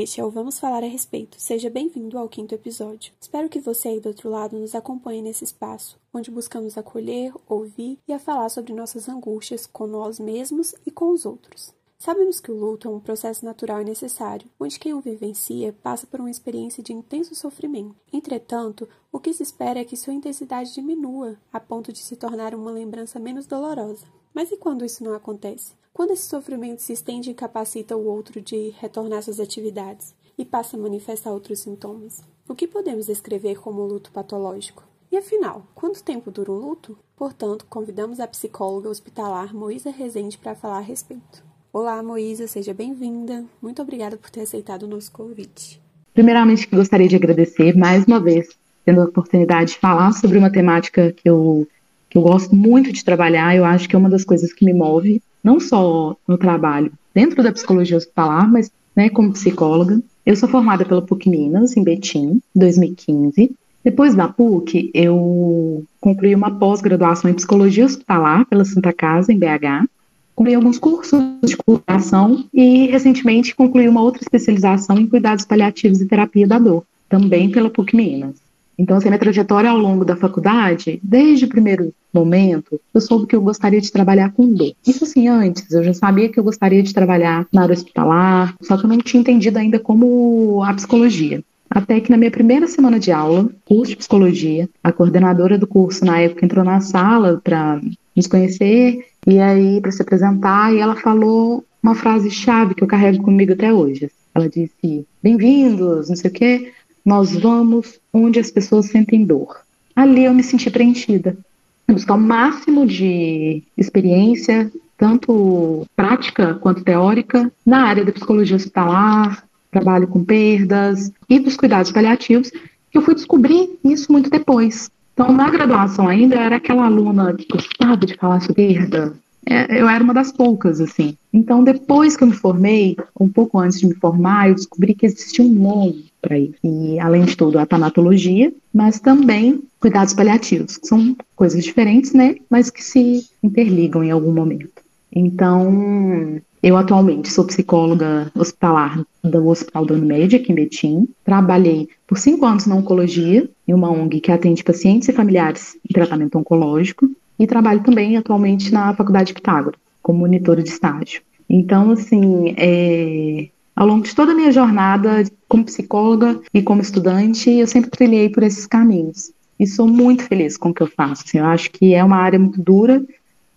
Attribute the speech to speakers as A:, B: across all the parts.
A: Este é o Vamos Falar a Respeito. Seja bem-vindo ao quinto episódio. Espero que você aí do outro lado nos acompanhe nesse espaço, onde buscamos acolher, ouvir e a falar sobre nossas angústias com nós mesmos e com os outros. Sabemos que o luto é um processo natural e necessário, onde quem o vivencia passa por uma experiência de intenso sofrimento. Entretanto, o que se espera é que sua intensidade diminua, a ponto de se tornar uma lembrança menos dolorosa. Mas e quando isso não acontece? Quando esse sofrimento se estende e incapacita o outro de retornar suas atividades e passa a manifestar outros sintomas? O que podemos descrever como luto patológico? E afinal, quanto tempo dura um luto? Portanto, convidamos a psicóloga hospitalar Moisa Rezende para falar a respeito. Olá, Moisa, seja bem-vinda. Muito obrigada por ter aceitado o nosso convite.
B: Primeiramente, gostaria de agradecer mais uma vez, tendo a oportunidade de falar sobre uma temática que eu, eu gosto muito de trabalhar. Eu acho que é uma das coisas que me move não só no trabalho dentro da psicologia hospitalar, mas né, como psicóloga. Eu sou formada pela PUC Minas, em Betim, 2015. Depois da PUC, eu concluí uma pós-graduação em psicologia hospitalar pela Santa Casa, em BH. Concluí alguns cursos de curação e, recentemente, concluí uma outra especialização em cuidados paliativos e terapia da dor, também pela PUC Minas. Então, assim, minha trajetória ao longo da faculdade, desde o primeiro momento, eu soube que eu gostaria de trabalhar com dor. Isso assim, antes, eu já sabia que eu gostaria de trabalhar na área hospitalar, só que eu não tinha entendido ainda como a psicologia. Até que na minha primeira semana de aula, curso de psicologia, a coordenadora do curso na época entrou na sala para nos conhecer e aí para se apresentar e ela falou uma frase chave que eu carrego comigo até hoje. Ela disse: "Bem-vindos, não sei o quê nós vamos onde as pessoas sentem dor. Ali eu me senti preenchida. Buscar o máximo de experiência, tanto prática quanto teórica, na área da psicologia hospitalar, trabalho com perdas e dos cuidados paliativos, que eu fui descobrir isso muito depois. Então, na graduação ainda, eu era aquela aluna que gostava de falar sobre perda, é, eu era uma das poucas, assim. Então, depois que eu me formei, um pouco antes de me formar, eu descobri que existia um nome para isso. E, além de tudo, a tanatologia, mas também cuidados paliativos, que são coisas diferentes, né? Mas que se interligam em algum momento. Então, eu atualmente sou psicóloga hospitalar do Hospital da Unimed, aqui em Betim. Trabalhei por cinco anos na oncologia, em uma ONG que atende pacientes e familiares em tratamento oncológico e trabalho também atualmente na Faculdade de Pitágoras, como monitora de estágio. Então, assim, é, ao longo de toda a minha jornada como psicóloga e como estudante, eu sempre trilhei por esses caminhos. E sou muito feliz com o que eu faço. Assim, eu acho que é uma área muito dura,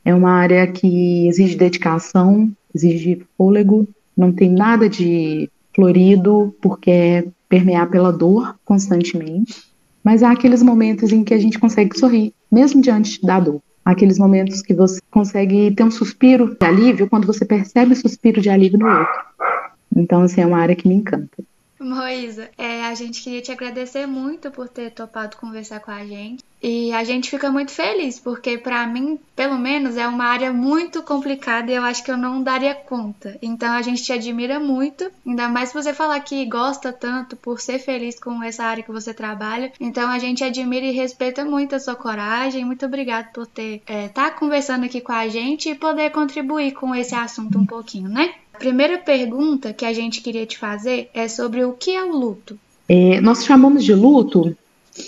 B: é uma área que exige dedicação, exige fôlego, não tem nada de florido, porque é permear pela dor constantemente. Mas há aqueles momentos em que a gente consegue sorrir, mesmo diante da dor aqueles momentos que você consegue ter um suspiro de alívio quando você percebe o suspiro de alívio no outro. Então, assim, é uma área que me encanta.
C: Moisa, é, a gente queria te agradecer muito por ter topado conversar com a gente. E a gente fica muito feliz, porque para mim, pelo menos, é uma área muito complicada e eu acho que eu não daria conta. Então a gente te admira muito, ainda mais você falar que gosta tanto por ser feliz com essa área que você trabalha. Então a gente admira e respeita muito a sua coragem. Muito obrigada por ter é, tá conversando aqui com a gente e poder contribuir com esse assunto um pouquinho, né? A primeira pergunta que a gente queria te fazer é sobre o que é o luto.
B: É, nós chamamos de luto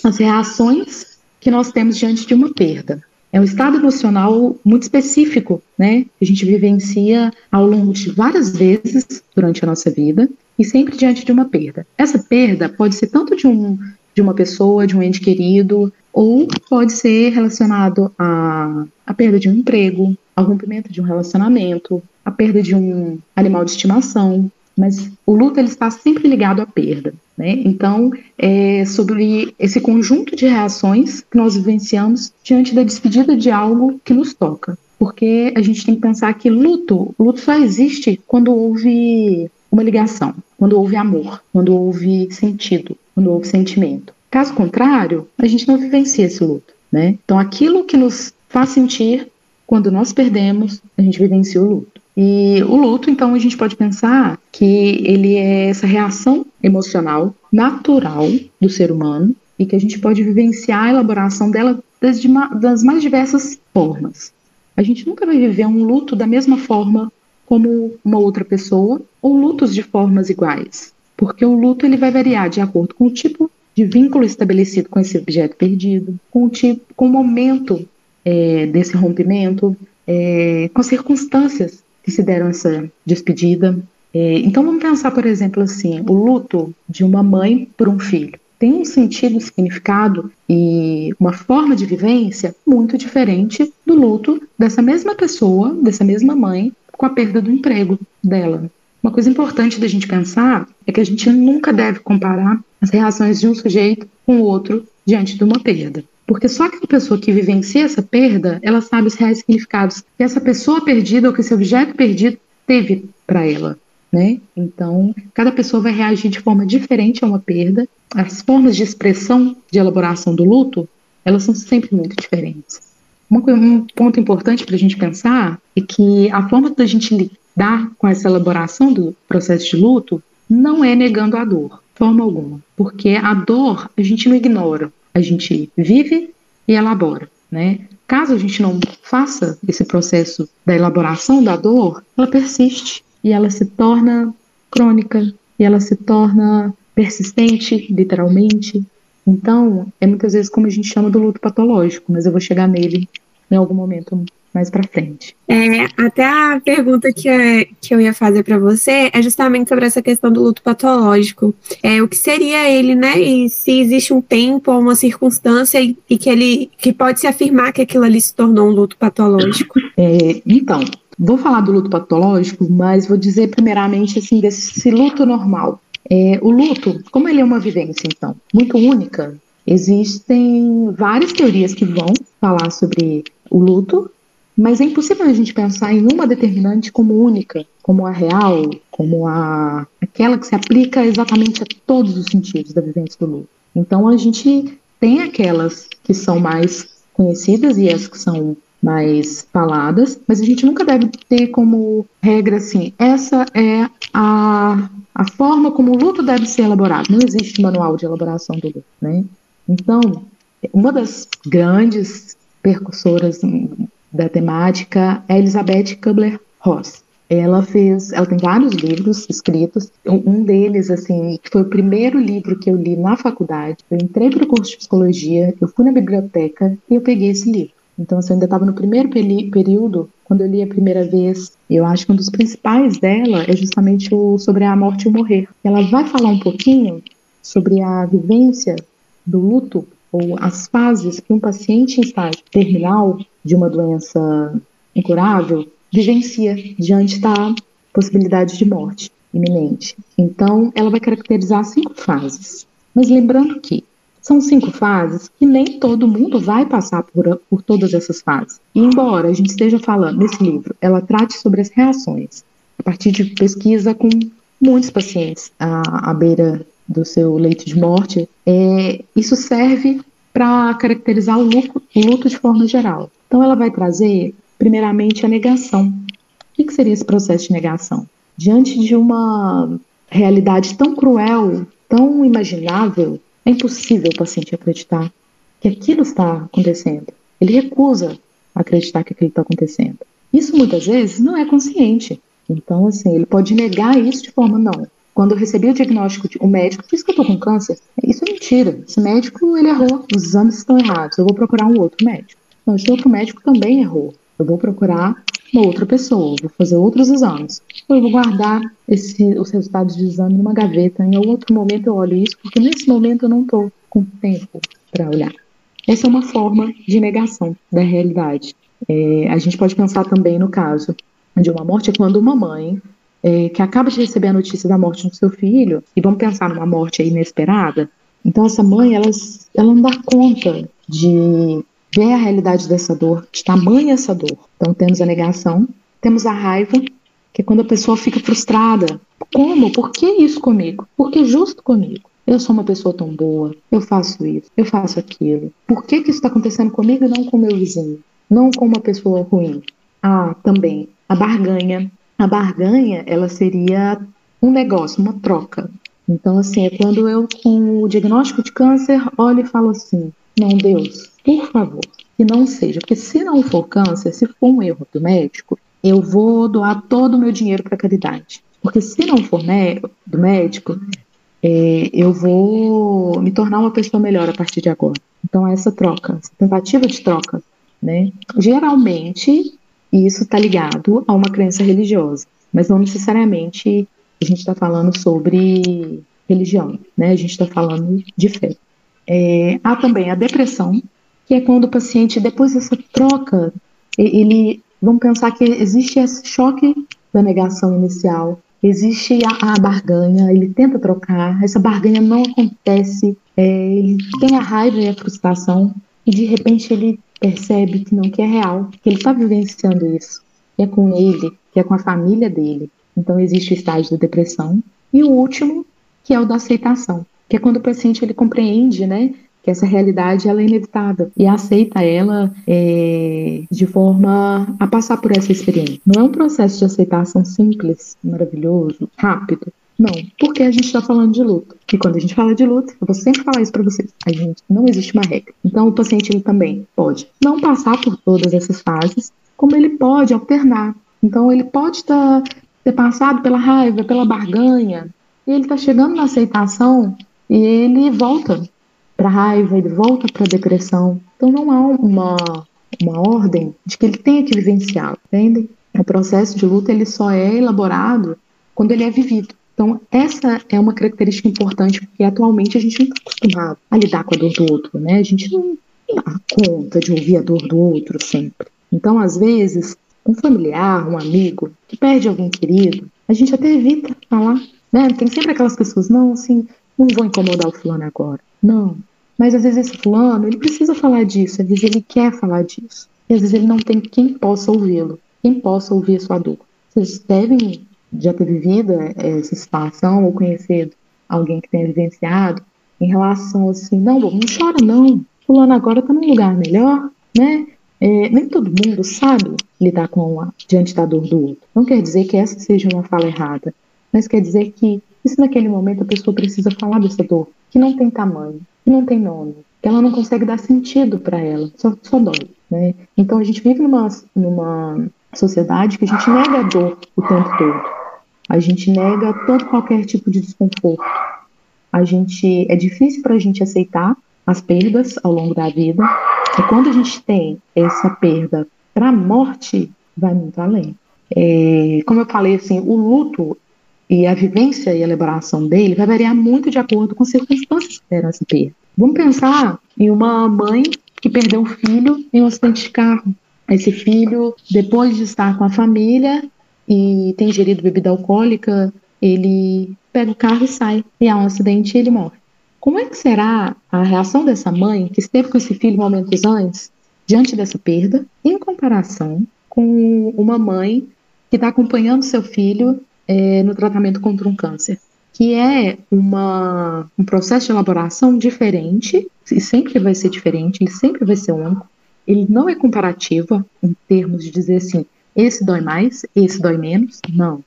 B: as reações que nós temos diante de uma perda. É um estado emocional muito específico, né? Que a gente vivencia ao longo de várias vezes durante a nossa vida e sempre diante de uma perda. Essa perda pode ser tanto de, um, de uma pessoa, de um ente querido, ou pode ser relacionado à, à perda de um emprego, ao rompimento de um relacionamento, à perda de um animal de estimação, mas o luto ele está sempre ligado à perda. Né? Então, é sobre esse conjunto de reações que nós vivenciamos diante da despedida de algo que nos toca. Porque a gente tem que pensar que luto, luto só existe quando houve uma ligação, quando houve amor, quando houve sentido, quando houve sentimento. Caso contrário, a gente não vivencia esse luto. Né? Então, aquilo que nos faz sentir quando nós perdemos, a gente vivencia o luto. E o luto, então, a gente pode pensar que ele é essa reação emocional natural do ser humano e que a gente pode vivenciar a elaboração dela das, das mais diversas formas. A gente nunca vai viver um luto da mesma forma como uma outra pessoa ou lutos de formas iguais, porque o luto ele vai variar de acordo com o tipo de vínculo estabelecido com esse objeto perdido, com o tipo, com o momento é, desse rompimento, é, com as circunstâncias que se deram essa despedida. É, então vamos pensar, por exemplo, assim, o luto de uma mãe por um filho tem um sentido, significado e uma forma de vivência muito diferente do luto dessa mesma pessoa, dessa mesma mãe, com a perda do emprego dela. Uma coisa importante da gente pensar é que a gente nunca deve comparar as reações de um sujeito com o outro diante de uma perda. Porque só aquela pessoa que vivencia essa perda, ela sabe os reais significados que essa pessoa perdida ou que esse objeto perdido teve para ela. Né? Então, cada pessoa vai reagir de forma diferente a uma perda. As formas de expressão de elaboração do luto, elas são sempre muito diferentes. Um ponto importante para a gente pensar é que a forma da gente lidar com essa elaboração do processo de luto não é negando a dor, forma alguma, porque a dor a gente não ignora, a gente vive e elabora, né? Caso a gente não faça esse processo da elaboração da dor, ela persiste e ela se torna crônica e ela se torna persistente, literalmente. Então, é muitas vezes como a gente chama do luto patológico, mas eu vou chegar nele em algum momento mais para frente.
A: É, até a pergunta que, eu, que eu ia fazer para você é justamente sobre essa questão do luto patológico. É, o que seria ele, né? E se existe um tempo ou uma circunstância e, e que ele que pode se afirmar que aquilo ali se tornou um luto patológico?
B: É, então, vou falar do luto patológico, mas vou dizer primeiramente assim desse luto normal. É, o luto, como ele é uma vivência, então, muito única, existem várias teorias que vão falar sobre o luto, mas é impossível a gente pensar em uma determinante como única, como a real, como a aquela que se aplica exatamente a todos os sentidos da vivência do luto. Então a gente tem aquelas que são mais conhecidas e as que são mais faladas, mas a gente nunca deve ter como regra assim, essa é a, a forma como o luto deve ser elaborado. Não existe manual de elaboração do luto, né? Então, uma das grandes percussoras da temática é Elizabeth Kubler-Ross. Ela fez, ela tem vários livros escritos. Um deles, assim, que foi o primeiro livro que eu li na faculdade. Eu entrei para o curso de psicologia, eu fui na biblioteca e eu peguei esse livro. Então, assim, eu ainda estava no primeiro período, quando eu li a primeira vez. Eu acho que um dos principais dela é justamente o sobre a morte e o morrer. Ela vai falar um pouquinho sobre a vivência do luto ou as fases que um paciente em estágio terminal de uma doença incurável vivencia diante da possibilidade de morte iminente. Então, ela vai caracterizar cinco fases. Mas lembrando que são cinco fases que nem todo mundo vai passar por, por todas essas fases. E embora a gente esteja falando nesse livro, ela trate sobre as reações a partir de pesquisa com muitos pacientes à, à beira do seu leito de morte, é, isso serve para caracterizar o luto, o luto, de forma geral. Então, ela vai trazer, primeiramente, a negação. O que, seria esse processo de negação? Diante de uma realidade tão cruel, tão imaginável, é impossível o paciente acreditar que aquilo está acontecendo. Ele recusa acreditar que aquilo está acontecendo. Isso muitas vezes não é consciente. Então, assim, ele pode negar isso de forma não. Quando eu recebi o diagnóstico, de, o médico disse que eu estou com câncer. Isso é mentira. Esse médico, ele errou. Os exames estão errados. Eu vou procurar um outro médico. Não, esse outro médico também errou. Eu vou procurar uma outra pessoa, vou fazer outros exames. Ou eu vou guardar esse, os resultados de exame numa gaveta. Em outro momento eu olho isso, porque nesse momento eu não estou com tempo para olhar. Essa é uma forma de negação da realidade. É, a gente pode pensar também no caso de uma morte, quando uma mãe é, que acaba de receber a notícia da morte do seu filho, e vamos pensar numa morte inesperada, então essa mãe, ela, ela não dá conta de ver a realidade dessa dor, de tamanha essa dor. Então temos a negação, temos a raiva, que é quando a pessoa fica frustrada. Como? Por que isso comigo? Por que justo comigo? Eu sou uma pessoa tão boa, eu faço isso, eu faço aquilo. Por que, que isso está acontecendo comigo e não com meu vizinho? Não com uma pessoa ruim? Ah, também, a barganha, a barganha, ela seria um negócio, uma troca. Então, assim, é quando eu, com o diagnóstico de câncer, olho e falo assim: não, Deus, por favor, que não seja. Porque se não for câncer, se for um erro do médico, eu vou doar todo o meu dinheiro para caridade. Porque se não for do médico, é, eu vou me tornar uma pessoa melhor a partir de agora. Então, essa troca, essa tentativa de troca, né? Geralmente, isso está ligado a uma crença religiosa, mas não necessariamente a gente está falando sobre religião, né? A gente está falando de fé. É, há também a depressão, que é quando o paciente, depois dessa troca, ele, vamos pensar que existe esse choque da negação inicial, existe a, a barganha, ele tenta trocar, essa barganha não acontece, é, ele tem a raiva e a frustração, e de repente ele percebe que não, que é real, que ele está vivenciando isso, é com ele, que é com a família dele. Então existe o estágio da depressão. E o último, que é o da aceitação, que é quando o paciente ele compreende, né, que essa realidade ela é inevitável e aceita ela é, de forma a passar por essa experiência. Não é um processo de aceitação simples, maravilhoso, rápido. Não, porque a gente está falando de luto. E quando a gente fala de luto, eu vou sempre falar isso para vocês. A gente não existe uma regra. Então o paciente ele também pode não passar por todas essas fases, como ele pode alternar. Então ele pode tá, ter passado pela raiva, pela barganha, e ele está chegando na aceitação e ele volta para raiva, ele volta para a depressão. Então não há uma, uma ordem de que ele tenha que vivenciar, entende? O processo de luta ele só é elaborado quando ele é vivido. Então, essa é uma característica importante, porque atualmente a gente não está acostumado a lidar com a dor do outro, né? A gente não dá conta de ouvir a dor do outro sempre. Então, às vezes, um familiar, um amigo que perde alguém querido, a gente até evita falar, né? Tem sempre aquelas pessoas, não, assim, não vou incomodar o fulano agora. Não. Mas às vezes esse fulano, ele precisa falar disso, às vezes ele quer falar disso. E às vezes ele não tem quem possa ouvi-lo, quem possa ouvir a sua dor. Vocês devem já ter vivido essa situação ou conhecido alguém que tenha vivenciado em relação assim, não, não chora não, fulano agora tá num lugar melhor, né? É, nem todo mundo sabe lidar com a, diante da dor do outro. Não quer dizer que essa seja uma fala errada, mas quer dizer que se naquele momento a pessoa precisa falar dessa dor, que não tem tamanho, que não tem nome, que ela não consegue dar sentido para ela, só, só dói. Né? Então a gente vive numa, numa sociedade que a gente nega a dor o tempo todo. A gente nega todo qualquer tipo de desconforto. A gente é difícil para a gente aceitar as perdas ao longo da vida. E quando a gente tem essa perda para a morte, vai muito além. É, como eu falei, assim, o luto e a vivência e a elaboração dele vai variar muito de acordo com as circunstâncias que deram essa perda. Vamos pensar em uma mãe que perdeu um filho em um acidente de carro. Esse filho, depois de estar com a família e ter ingerido bebida alcoólica, ele pega o carro e sai. E há um acidente e ele morre. Como é que será a reação dessa mãe que esteve com esse filho momentos antes, diante dessa perda, em comparação com uma mãe que está acompanhando seu filho é, no tratamento contra um câncer, que é uma, um processo de elaboração diferente, e sempre vai ser diferente, ele sempre vai ser único, ele não é comparativo em termos de dizer assim, esse dói mais, esse dói menos, não.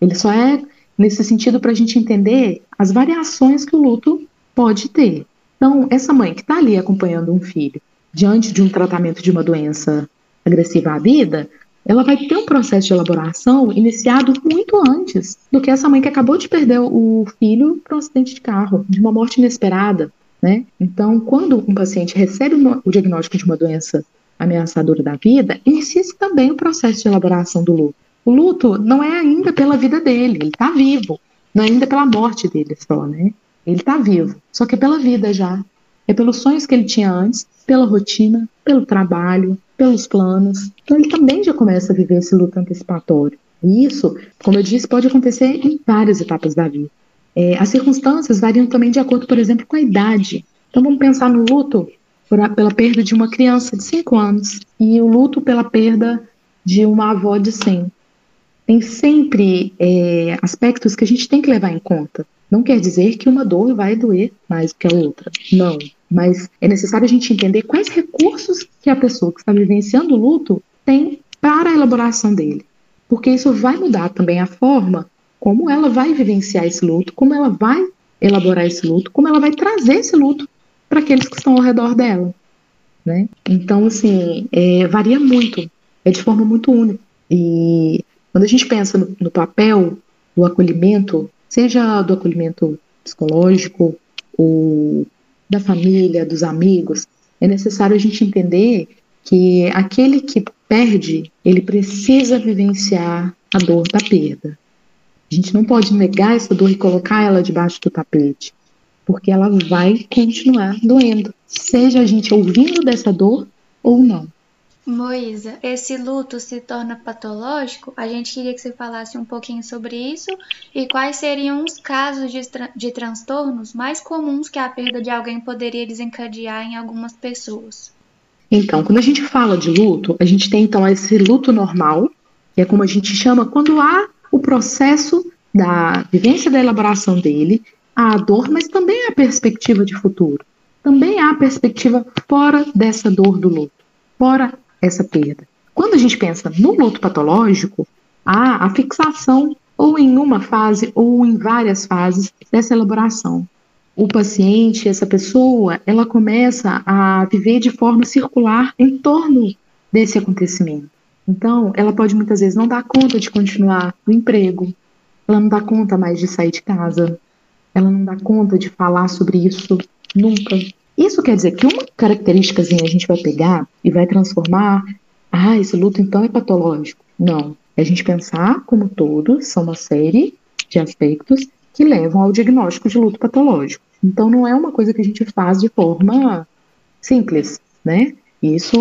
B: Ele só é nesse sentido para a gente entender as variações que o luto pode ter. Então, essa mãe que está ali acompanhando um filho diante de um tratamento de uma doença agressiva à vida, ela vai ter um processo de elaboração iniciado muito antes do que essa mãe que acabou de perder o filho para um acidente de carro, de uma morte inesperada. Né? Então, quando um paciente recebe o diagnóstico de uma doença ameaçadora da vida, inicia-se também o processo de elaboração do luto. O luto não é ainda pela vida dele, ele está vivo, não é ainda pela morte dele só, né? Ele está vivo, só que é pela vida já. É pelos sonhos que ele tinha antes, pela rotina, pelo trabalho, pelos planos. Então ele também já começa a viver esse luto antecipatório. E isso, como eu disse, pode acontecer em várias etapas da vida. É, as circunstâncias variam também de acordo, por exemplo, com a idade. Então vamos pensar no luto por, pela perda de uma criança de 5 anos e o luto pela perda de uma avó de 100. Tem sempre é, aspectos que a gente tem que levar em conta. Não quer dizer que uma dor vai doer mais do que a outra. Não mas é necessário a gente entender quais recursos que a pessoa que está vivenciando o luto tem para a elaboração dele. Porque isso vai mudar também a forma como ela vai vivenciar esse luto, como ela vai elaborar esse luto, como ela vai trazer esse luto para aqueles que estão ao redor dela. Né? Então, assim, é, varia muito, é de forma muito única. E quando a gente pensa no, no papel do acolhimento, seja do acolhimento psicológico ou da família, dos amigos, é necessário a gente entender que aquele que perde, ele precisa vivenciar a dor da perda. A gente não pode negar essa dor e colocar ela debaixo do tapete, porque ela vai continuar doendo, seja a gente ouvindo dessa dor ou não.
C: Moisa, esse luto se torna patológico? A gente queria que você falasse um pouquinho sobre isso e quais seriam os casos de, tra de transtornos mais comuns que a perda de alguém poderia desencadear em algumas pessoas.
B: Então, quando a gente fala de luto, a gente tem então esse luto normal, que é como a gente chama quando há o processo da vivência da elaboração dele, há a dor, mas também há a perspectiva de futuro. Também há a perspectiva fora dessa dor do luto, fora essa perda. Quando a gente pensa no luto patológico, há a fixação ou em uma fase ou em várias fases dessa elaboração. O paciente, essa pessoa, ela começa a viver de forma circular em torno desse acontecimento. Então, ela pode muitas vezes não dar conta de continuar no emprego, ela não dá conta mais de sair de casa, ela não dá conta de falar sobre isso nunca. Isso quer dizer que uma característica a gente vai pegar e vai transformar, ah, esse luto então é patológico. Não. É a gente pensar como todos são uma série de aspectos que levam ao diagnóstico de luto patológico. Então não é uma coisa que a gente faz de forma simples, né? Isso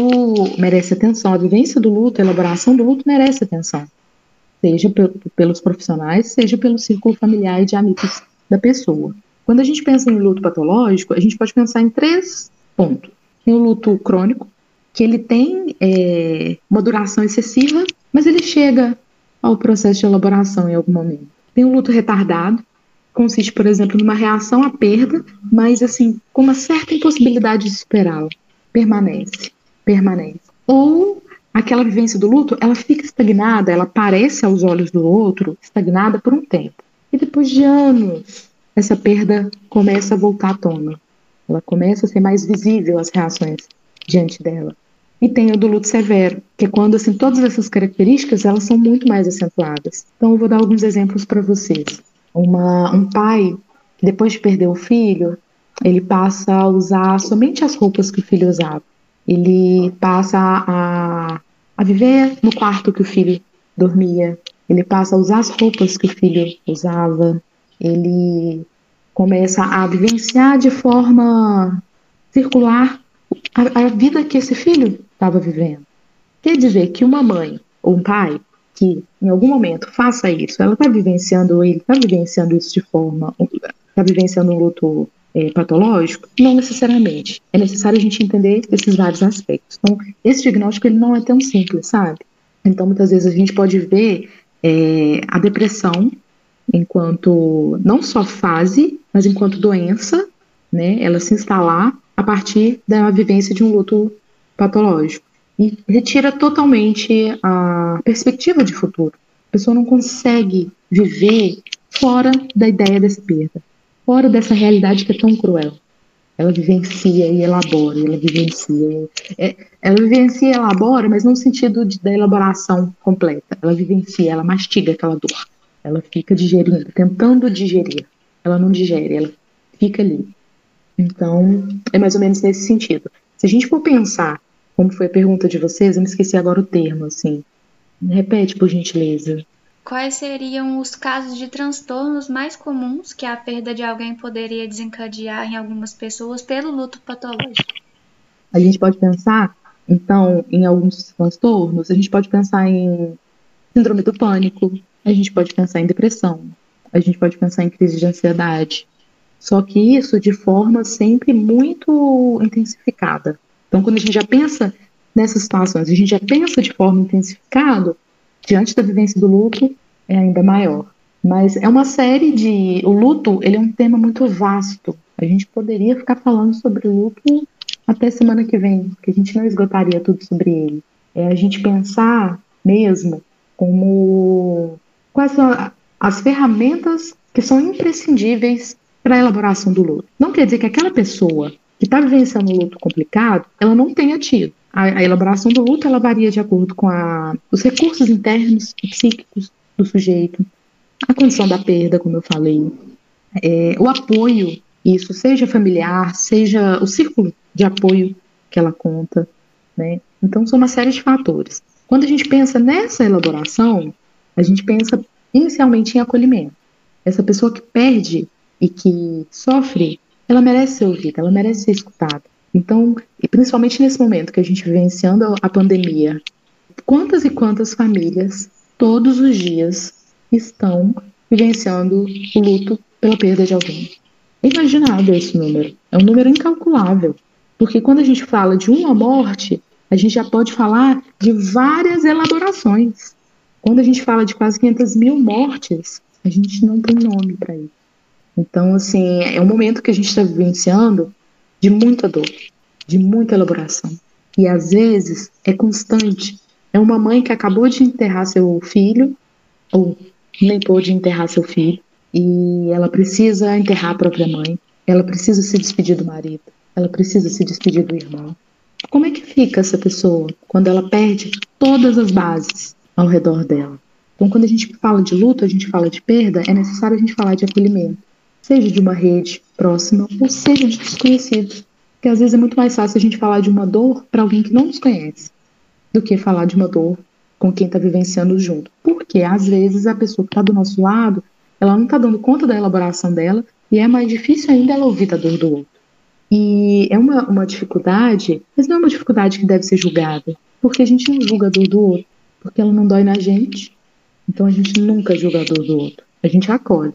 B: merece atenção. A vivência do luto, a elaboração do luto merece atenção. Seja pelos profissionais, seja pelo círculo familiar e de amigos da pessoa. Quando a gente pensa em luto patológico, a gente pode pensar em três pontos. Tem o luto crônico, que ele tem é, uma duração excessiva, mas ele chega ao processo de elaboração em algum momento. Tem o luto retardado, consiste, por exemplo, numa reação à perda, mas assim, com uma certa impossibilidade de superá-la. Permanece, permanece. Ou aquela vivência do luto, ela fica estagnada, ela aparece aos olhos do outro, estagnada por um tempo. E depois de anos essa perda começa a voltar à tona. Ela começa a ser mais visível as reações diante dela. E tem o do luto severo, que é quando assim todas essas características elas são muito mais acentuadas. Então eu vou dar alguns exemplos para vocês. Uma, um pai depois de perder o filho, ele passa a usar somente as roupas que o filho usava. Ele passa a, a viver no quarto que o filho dormia. Ele passa a usar as roupas que o filho usava ele começa a vivenciar de forma circular a, a vida que esse filho estava vivendo. Quer dizer que uma mãe ou um pai que em algum momento faça isso, ela está vivenciando, ele está vivenciando isso de forma, está vivenciando um luto é, patológico? Não necessariamente. É necessário a gente entender esses vários aspectos. Então, esse diagnóstico ele não é tão simples, sabe? Então, muitas vezes a gente pode ver é, a depressão enquanto não só fase, mas enquanto doença, né, ela se instalar a partir da vivência de um luto patológico. E retira totalmente a perspectiva de futuro. A pessoa não consegue viver fora da ideia dessa perda, fora dessa realidade que é tão cruel. Ela vivencia e elabora, ela vivencia. É, ela vivencia e elabora, mas no sentido de, da elaboração completa. Ela vivencia, ela mastiga aquela dor. Ela fica digerindo, tentando digerir. Ela não digere, ela fica ali. Então, é mais ou menos nesse sentido. Se a gente for pensar, como foi a pergunta de vocês, eu me esqueci agora o termo, assim. Repete, por gentileza.
C: Quais seriam os casos de transtornos mais comuns que a perda de alguém poderia desencadear em algumas pessoas pelo luto patológico?
B: A gente pode pensar, então, em alguns transtornos, a gente pode pensar em síndrome do pânico, a gente pode pensar em depressão, a gente pode pensar em crise de ansiedade. Só que isso de forma sempre muito intensificada. Então, quando a gente já pensa nessas situações, a gente já pensa de forma intensificada, diante da vivência do luto, é ainda maior. Mas é uma série de. O luto, ele é um tema muito vasto. A gente poderia ficar falando sobre o luto até semana que vem, porque a gente não esgotaria tudo sobre ele. É a gente pensar mesmo como quais são as ferramentas que são imprescindíveis para a elaboração do luto. Não quer dizer que aquela pessoa que está vivenciando um luto complicado, ela não tenha tido. A, a elaboração do luto ela varia de acordo com a, os recursos internos e psíquicos do sujeito, a condição da perda, como eu falei, é, o apoio, isso seja familiar, seja o círculo de apoio que ela conta, né? Então são uma série de fatores. Quando a gente pensa nessa elaboração, a gente pensa inicialmente em acolhimento. Essa pessoa que perde e que sofre, ela merece ser ouvida, ela merece ser escutada. Então, principalmente nesse momento que a gente vivenciando a pandemia, quantas e quantas famílias todos os dias estão vivenciando o luto pela perda de alguém? É imaginável esse número, é um número incalculável, porque quando a gente fala de uma morte, a gente já pode falar de várias elaborações. Quando a gente fala de quase 500 mil mortes, a gente não tem nome para isso. Então, assim, é um momento que a gente está vivenciando de muita dor, de muita elaboração. E às vezes é constante. É uma mãe que acabou de enterrar seu filho, ou nem pôde enterrar seu filho, e ela precisa enterrar a própria mãe, ela precisa se despedir do marido, ela precisa se despedir do irmão. Como é que fica essa pessoa quando ela perde todas as bases ao redor dela? Então, quando a gente fala de luto, a gente fala de perda, é necessário a gente falar de acolhimento seja de uma rede próxima ou seja de desconhecidos. Porque às vezes é muito mais fácil a gente falar de uma dor para alguém que não nos conhece do que falar de uma dor com quem está vivenciando junto. Porque às vezes a pessoa que está do nosso lado, ela não está dando conta da elaboração dela e é mais difícil ainda ela ouvir a dor do outro. E é uma, uma dificuldade, mas não é uma dificuldade que deve ser julgada, porque a gente não julga a dor do outro, porque ela não dói na gente, então a gente nunca julga a dor do outro, a gente acolhe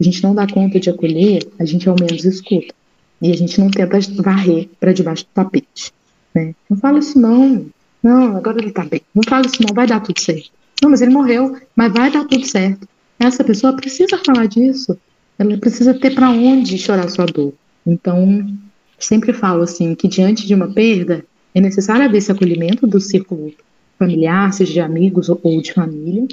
B: a gente não dá conta de acolher, a gente ao menos escuta. E a gente não tenta varrer para debaixo do tapete. Né? Não fala isso não. Não, agora ele tá bem. Não fala isso não, vai dar tudo certo. Não, mas ele morreu, mas vai dar tudo certo. Essa pessoa precisa falar disso. Ela precisa ter para onde chorar sua dor. Então, sempre falo assim que diante de uma perda é necessário haver esse acolhimento do círculo familiar, seja de amigos ou de família,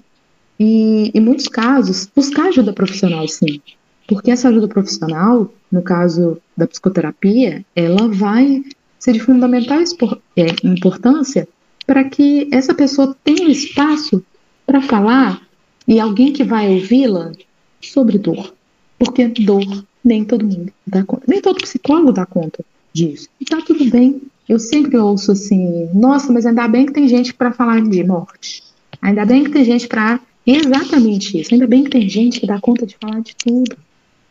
B: e, em muitos casos, buscar ajuda profissional, sim. Porque essa ajuda profissional, no caso da psicoterapia, ela vai ser de fundamental é, importância para que essa pessoa tenha espaço para falar e alguém que vai ouvi-la sobre dor. Porque dor nem todo mundo dá conta, nem todo psicólogo dá conta disso. E tá tudo bem. Eu sempre ouço assim: nossa, mas ainda bem que tem gente para falar de morte. Ainda bem que tem gente para Exatamente isso. Ainda bem que tem gente que dá conta de falar de tudo.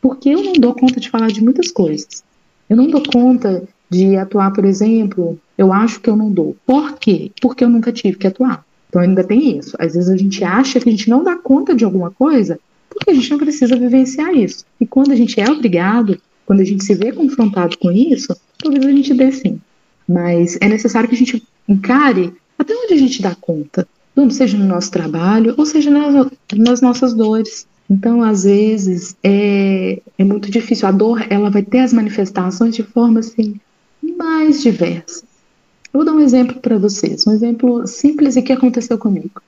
B: Porque eu não dou conta de falar de muitas coisas. Eu não dou conta de atuar, por exemplo, eu acho que eu não dou. Por quê? Porque eu nunca tive que atuar. Então ainda tem isso. Às vezes a gente acha que a gente não dá conta de alguma coisa porque a gente não precisa vivenciar isso. E quando a gente é obrigado, quando a gente se vê confrontado com isso, talvez a gente dê sim. Mas é necessário que a gente encare até onde a gente dá conta seja no nosso trabalho, ou seja nas, nas nossas dores. Então, às vezes, é, é muito difícil. A dor, ela vai ter as manifestações de forma, assim, mais diversa. Eu vou dar um exemplo para vocês, um exemplo simples e que aconteceu comigo.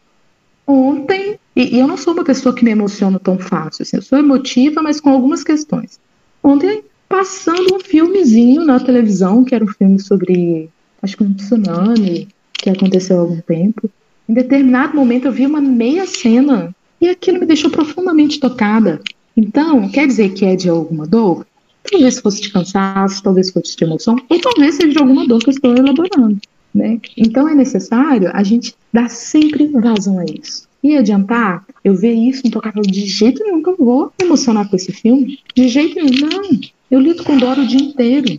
B: Ontem, e, e, eu não sou uma pessoa que me emociona tão fácil, assim, eu sou emotiva, mas com algumas questões. Ontem, passando um filmezinho na televisão, que era um filme sobre, acho que um tsunami que aconteceu há algum tempo, em determinado momento eu vi uma meia cena e aquilo me deixou profundamente tocada. Então, quer dizer que é de alguma dor? Talvez fosse de cansaço, talvez fosse de emoção, ou talvez seja de alguma dor que eu estou elaborando. Né? Então é necessário a gente dar sempre vazão a isso. E adiantar eu ver isso e tocar de jeito nenhum que eu vou emocionar com esse filme. De jeito nenhum, não. Eu lido com dor o dia inteiro.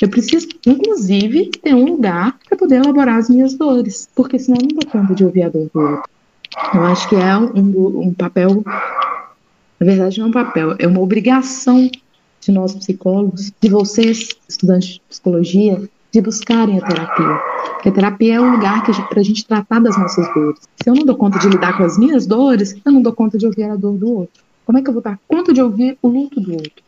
B: Eu preciso, inclusive, ter um lugar para poder elaborar as minhas dores, porque senão eu não dou conta de ouvir a dor do outro. Eu acho que é um, um papel, na verdade, não é um papel, é uma obrigação de nós psicólogos, de vocês, estudantes de psicologia, de buscarem a terapia. Porque a terapia é o lugar para a gente tratar das nossas dores. Se eu não dou conta de lidar com as minhas dores, eu não dou conta de ouvir a dor do outro. Como é que eu vou dar conta de ouvir o luto do outro?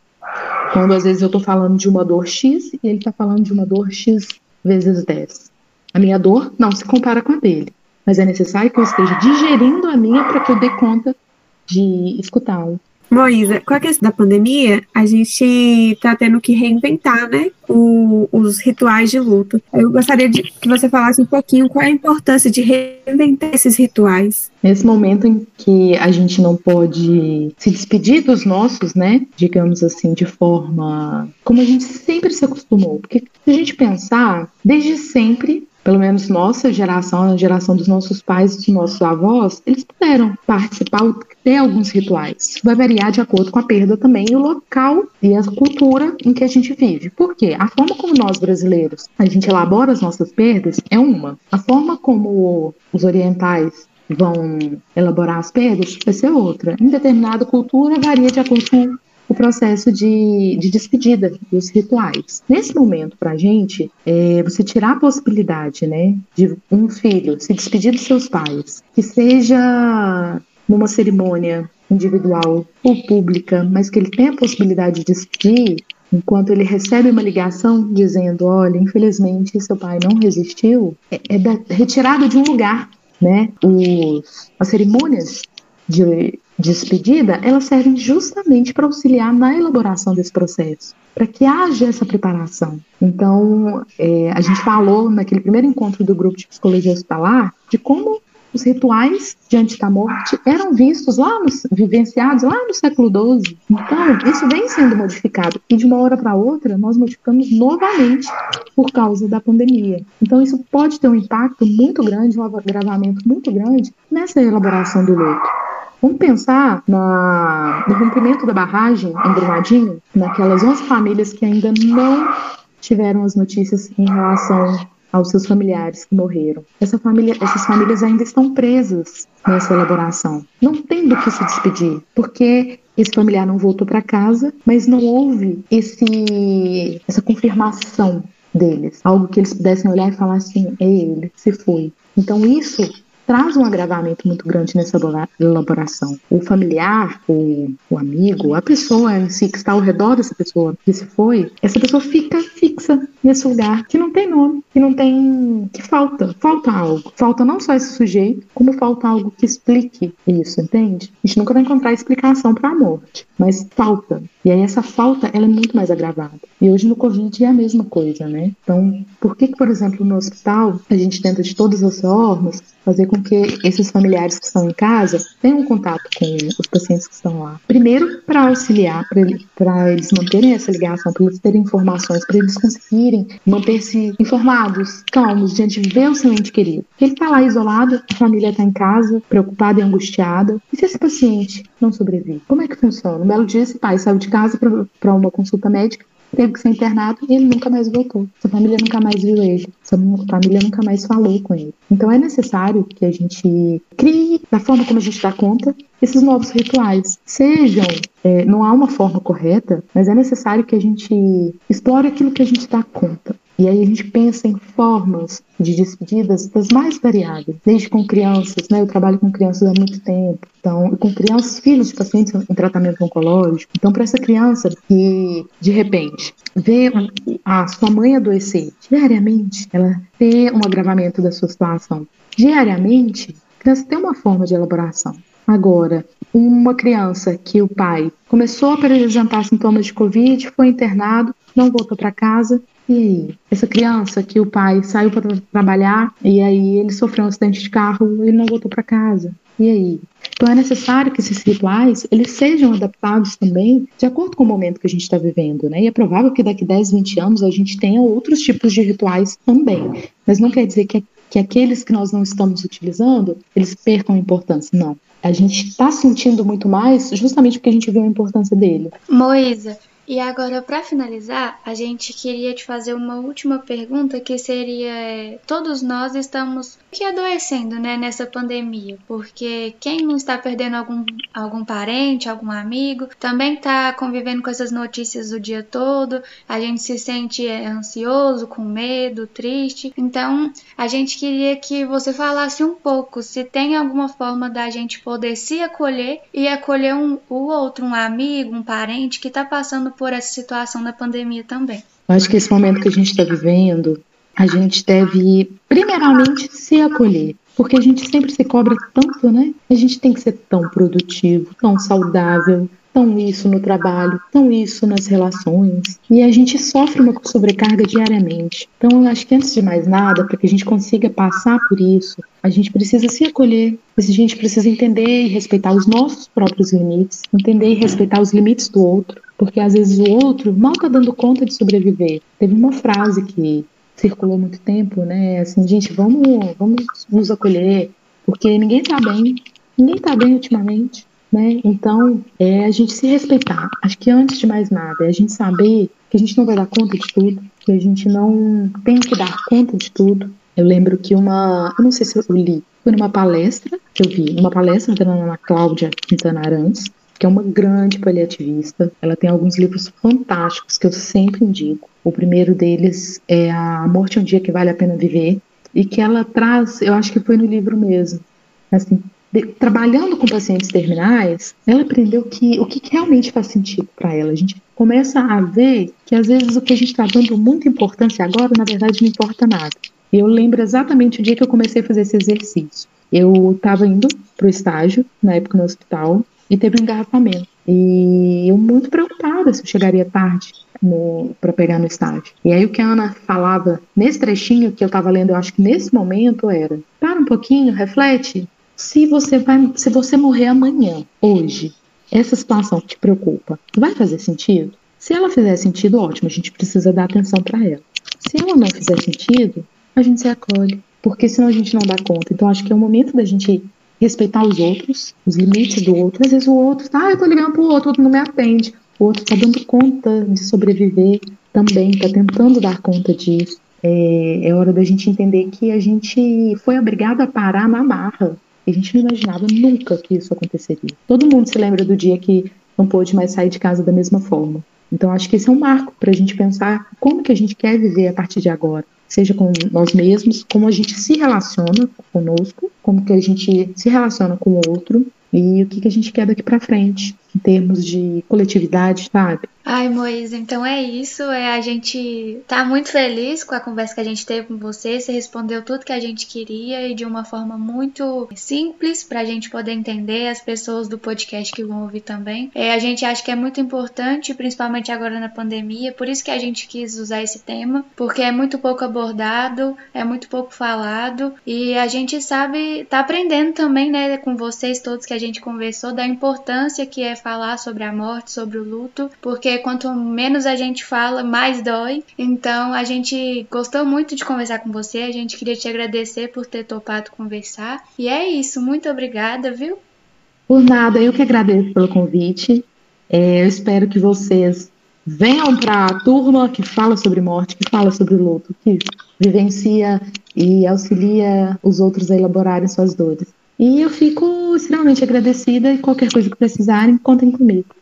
B: Quando às vezes eu estou falando de uma dor X e ele está falando de uma dor X vezes 10. A minha dor não se compara com a dele, mas é necessário que eu esteja digerindo a minha para que eu dê conta de escutá-lo.
A: Moisa, com a questão da pandemia, a gente está tendo que reinventar, né, o, os rituais de luto. Eu gostaria de que você falasse um pouquinho qual é a importância de reinventar esses rituais.
B: Nesse momento em que a gente não pode se despedir dos nossos, né, digamos assim, de forma como a gente sempre se acostumou. Porque se a gente pensar, desde sempre pelo menos nossa geração, a geração dos nossos pais e dos nossos avós, eles puderam participar, ter alguns rituais. Vai variar de acordo com a perda também e o local e a cultura em que a gente vive. Por quê? A forma como nós brasileiros a gente elabora as nossas perdas é uma. A forma como os orientais vão elaborar as perdas vai ser outra. Em determinada cultura varia de acordo com o processo de, de despedida dos rituais. Nesse momento, para a gente, é, você tirar a possibilidade né, de um filho se despedir dos seus pais, que seja numa cerimônia individual ou pública, mas que ele tenha a possibilidade de despedir, enquanto ele recebe uma ligação dizendo, olha, infelizmente seu pai não resistiu, é, é da, retirada de um lugar, né? Os, as cerimônias de despedida, elas servem justamente para auxiliar na elaboração desse processo, para que haja essa preparação. Então, é, a gente falou naquele primeiro encontro do grupo de psicologia hospitalar de como os rituais diante da morte eram vistos lá, nos, vivenciados lá no século XII. Então, isso vem sendo modificado. E de uma hora para outra, nós modificamos novamente por causa da pandemia. Então, isso pode ter um impacto muito grande, um agravamento muito grande nessa elaboração do luto. Vamos pensar na, no rompimento da barragem em Brumadinho, naquelas 11 famílias que ainda não tiveram as notícias em relação aos seus familiares que morreram. Essa família, essas famílias ainda estão presas nessa elaboração. Não tem do que se despedir, porque esse familiar não voltou para casa, mas não houve esse, essa confirmação deles, algo que eles pudessem olhar e falar assim, é ele, se foi. Então isso traz um agravamento muito grande nessa elaboração. O familiar, o, o amigo, a pessoa em si que está ao redor dessa pessoa que se foi, essa pessoa fica fixa nesse lugar que não tem nome, que não tem. que falta. Falta algo. Falta não só esse sujeito, como falta algo que explique isso, entende? A gente nunca vai encontrar explicação para a morte, mas falta. E aí essa falta ela é muito mais agravada. E hoje no Covid é a mesma coisa, né? Então, por que, que por exemplo, no hospital a gente tenta de todas as formas fazer com que esses familiares que estão em casa tenham contato com os pacientes que estão lá. Primeiro, para auxiliar, para eles manterem essa ligação, para eles terem informações, para eles conseguirem manter-se informados, calmos, diante de ver o seu ente querido. Ele está lá isolado, a família está em casa, preocupada e angustiada. E se esse paciente não sobrevive? Como é que funciona? Um belo dia, esse pai saiu de casa para uma consulta médica teve que ser internado e ele nunca mais voltou. Sua família nunca mais viu ele. Sua família nunca mais falou com ele. Então é necessário que a gente crie, da forma como a gente dá conta, esses novos rituais. Sejam, é, não há uma forma correta, mas é necessário que a gente explore aquilo que a gente dá conta. E aí a gente pensa em formas de despedidas das mais variadas, desde com crianças, né? Eu trabalho com crianças há muito tempo, então, com crianças, filhos de pacientes em tratamento oncológico. Então, para essa criança que, de repente, vê a sua mãe adoecer diariamente, ela ter um agravamento da sua situação diariamente, a criança tem uma forma de elaboração. Agora, uma criança que o pai começou a apresentar sintomas de Covid, foi internado, não voltou para casa, e aí, essa criança que o pai saiu para trabalhar e aí ele sofreu um acidente de carro, ele não voltou para casa. E aí? Então é necessário que esses rituais eles sejam adaptados também de acordo com o momento que a gente está vivendo, né? E é provável que daqui 10, 20 anos a gente tenha outros tipos de rituais também. Mas não quer dizer que, que aqueles que nós não estamos utilizando, eles percam importância, não. A gente está sentindo muito mais justamente porque a gente viu a importância dele.
C: Moisa, e agora, para finalizar, a gente queria te fazer uma última pergunta que seria: é, todos nós estamos que adoecendo, né, nessa pandemia, porque quem não está perdendo algum, algum parente, algum amigo, também está convivendo com essas notícias o dia todo. A gente se sente é, ansioso, com medo, triste. Então, a gente queria que você falasse um pouco se tem alguma forma da gente poder se acolher e acolher um, o outro, um amigo, um parente que está passando por essa situação da pandemia também.
B: Acho que esse momento que a gente está vivendo, a gente deve, primeiramente, se acolher. Porque a gente sempre se cobra tanto, né? A gente tem que ser tão produtivo, tão saudável, tão isso no trabalho, tão isso nas relações, e a gente sofre uma sobrecarga diariamente. Então, eu acho que antes de mais nada, para que a gente consiga passar por isso, a gente precisa se acolher, a gente precisa entender e respeitar os nossos próprios limites, entender e respeitar os limites do outro, porque às vezes o outro mal está dando conta de sobreviver. Teve uma frase que circulou muito tempo, né? Assim, gente, vamos, vamos nos acolher, porque ninguém está bem, ninguém está bem ultimamente. Né? Então, é a gente se respeitar. Acho que antes de mais nada, é a gente saber que a gente não vai dar conta de tudo, que a gente não tem que dar conta de tudo. Eu lembro que uma, eu não sei se eu li, foi numa palestra que eu vi, uma palestra da Ana Cláudia Quintana Arantes, que é uma grande paliativista. Ela tem alguns livros fantásticos que eu sempre indico. O primeiro deles é A Morte é um Dia que Vale a Pena Viver, e que ela traz, eu acho que foi no livro mesmo, assim, de, trabalhando com pacientes terminais, ela aprendeu que o que, realmente faz sentido para ela. A gente começa a ver que às vezes o que a gente está dando muita importância agora, na verdade, não importa nada. Eu lembro exatamente o dia que eu comecei a fazer esse exercício. Eu estava indo para o estágio, na época no hospital, e teve um engarrafamento. E eu muito preocupada se eu chegaria tarde para pegar no estágio. E aí o que a Ana falava nesse trechinho que eu estava lendo, eu acho que nesse momento era: para um pouquinho, reflete, se você vai, se você morrer amanhã, hoje, essa situação que te preocupa, vai fazer sentido? Se ela fizer sentido, ótimo, a gente precisa dar atenção para ela. Se ela não fizer sentido, a gente se acolhe, porque senão a gente não dá conta. Então acho que é o momento da gente respeitar os outros, os limites do outro. Às vezes o outro tá, ah, eu tô ligando pro outro, o outro não me atende. O outro tá dando conta de sobreviver também, tá tentando dar conta disso. É, é hora da gente entender que a gente foi obrigado a parar na marra. A gente não imaginava nunca que isso aconteceria. Todo mundo se lembra do dia que não pôde mais sair de casa da mesma forma. Então acho que esse é um marco para a gente pensar como que a gente quer viver a partir de agora, seja com nós mesmos, como a gente se relaciona conosco, como que a gente se relaciona com o outro e o que, que a gente quer daqui para frente em termos de coletividade, sabe?
C: Ai, Moisa, então é isso. É, a gente tá muito feliz com a conversa que a gente teve com você. Você respondeu tudo que a gente queria e de uma forma muito simples pra gente poder entender, as pessoas do podcast que vão ouvir também. É, a gente acha que é muito importante, principalmente agora na pandemia, por isso que a gente quis usar esse tema, porque é muito pouco abordado, é muito pouco falado e a gente sabe, tá aprendendo também, né, com vocês todos que a gente conversou, da importância que é falar sobre a morte, sobre o luto, porque quanto menos a gente fala, mais dói. Então a gente gostou muito de conversar com você, a gente queria te agradecer por ter topado conversar. E é isso, muito obrigada, viu?
B: Por nada, eu que agradeço pelo convite. É, eu espero que vocês venham para a turma que fala sobre morte, que fala sobre luto, que vivencia e auxilia os outros a elaborarem suas dores. E eu fico extremamente agradecida e qualquer coisa que precisarem, contem comigo.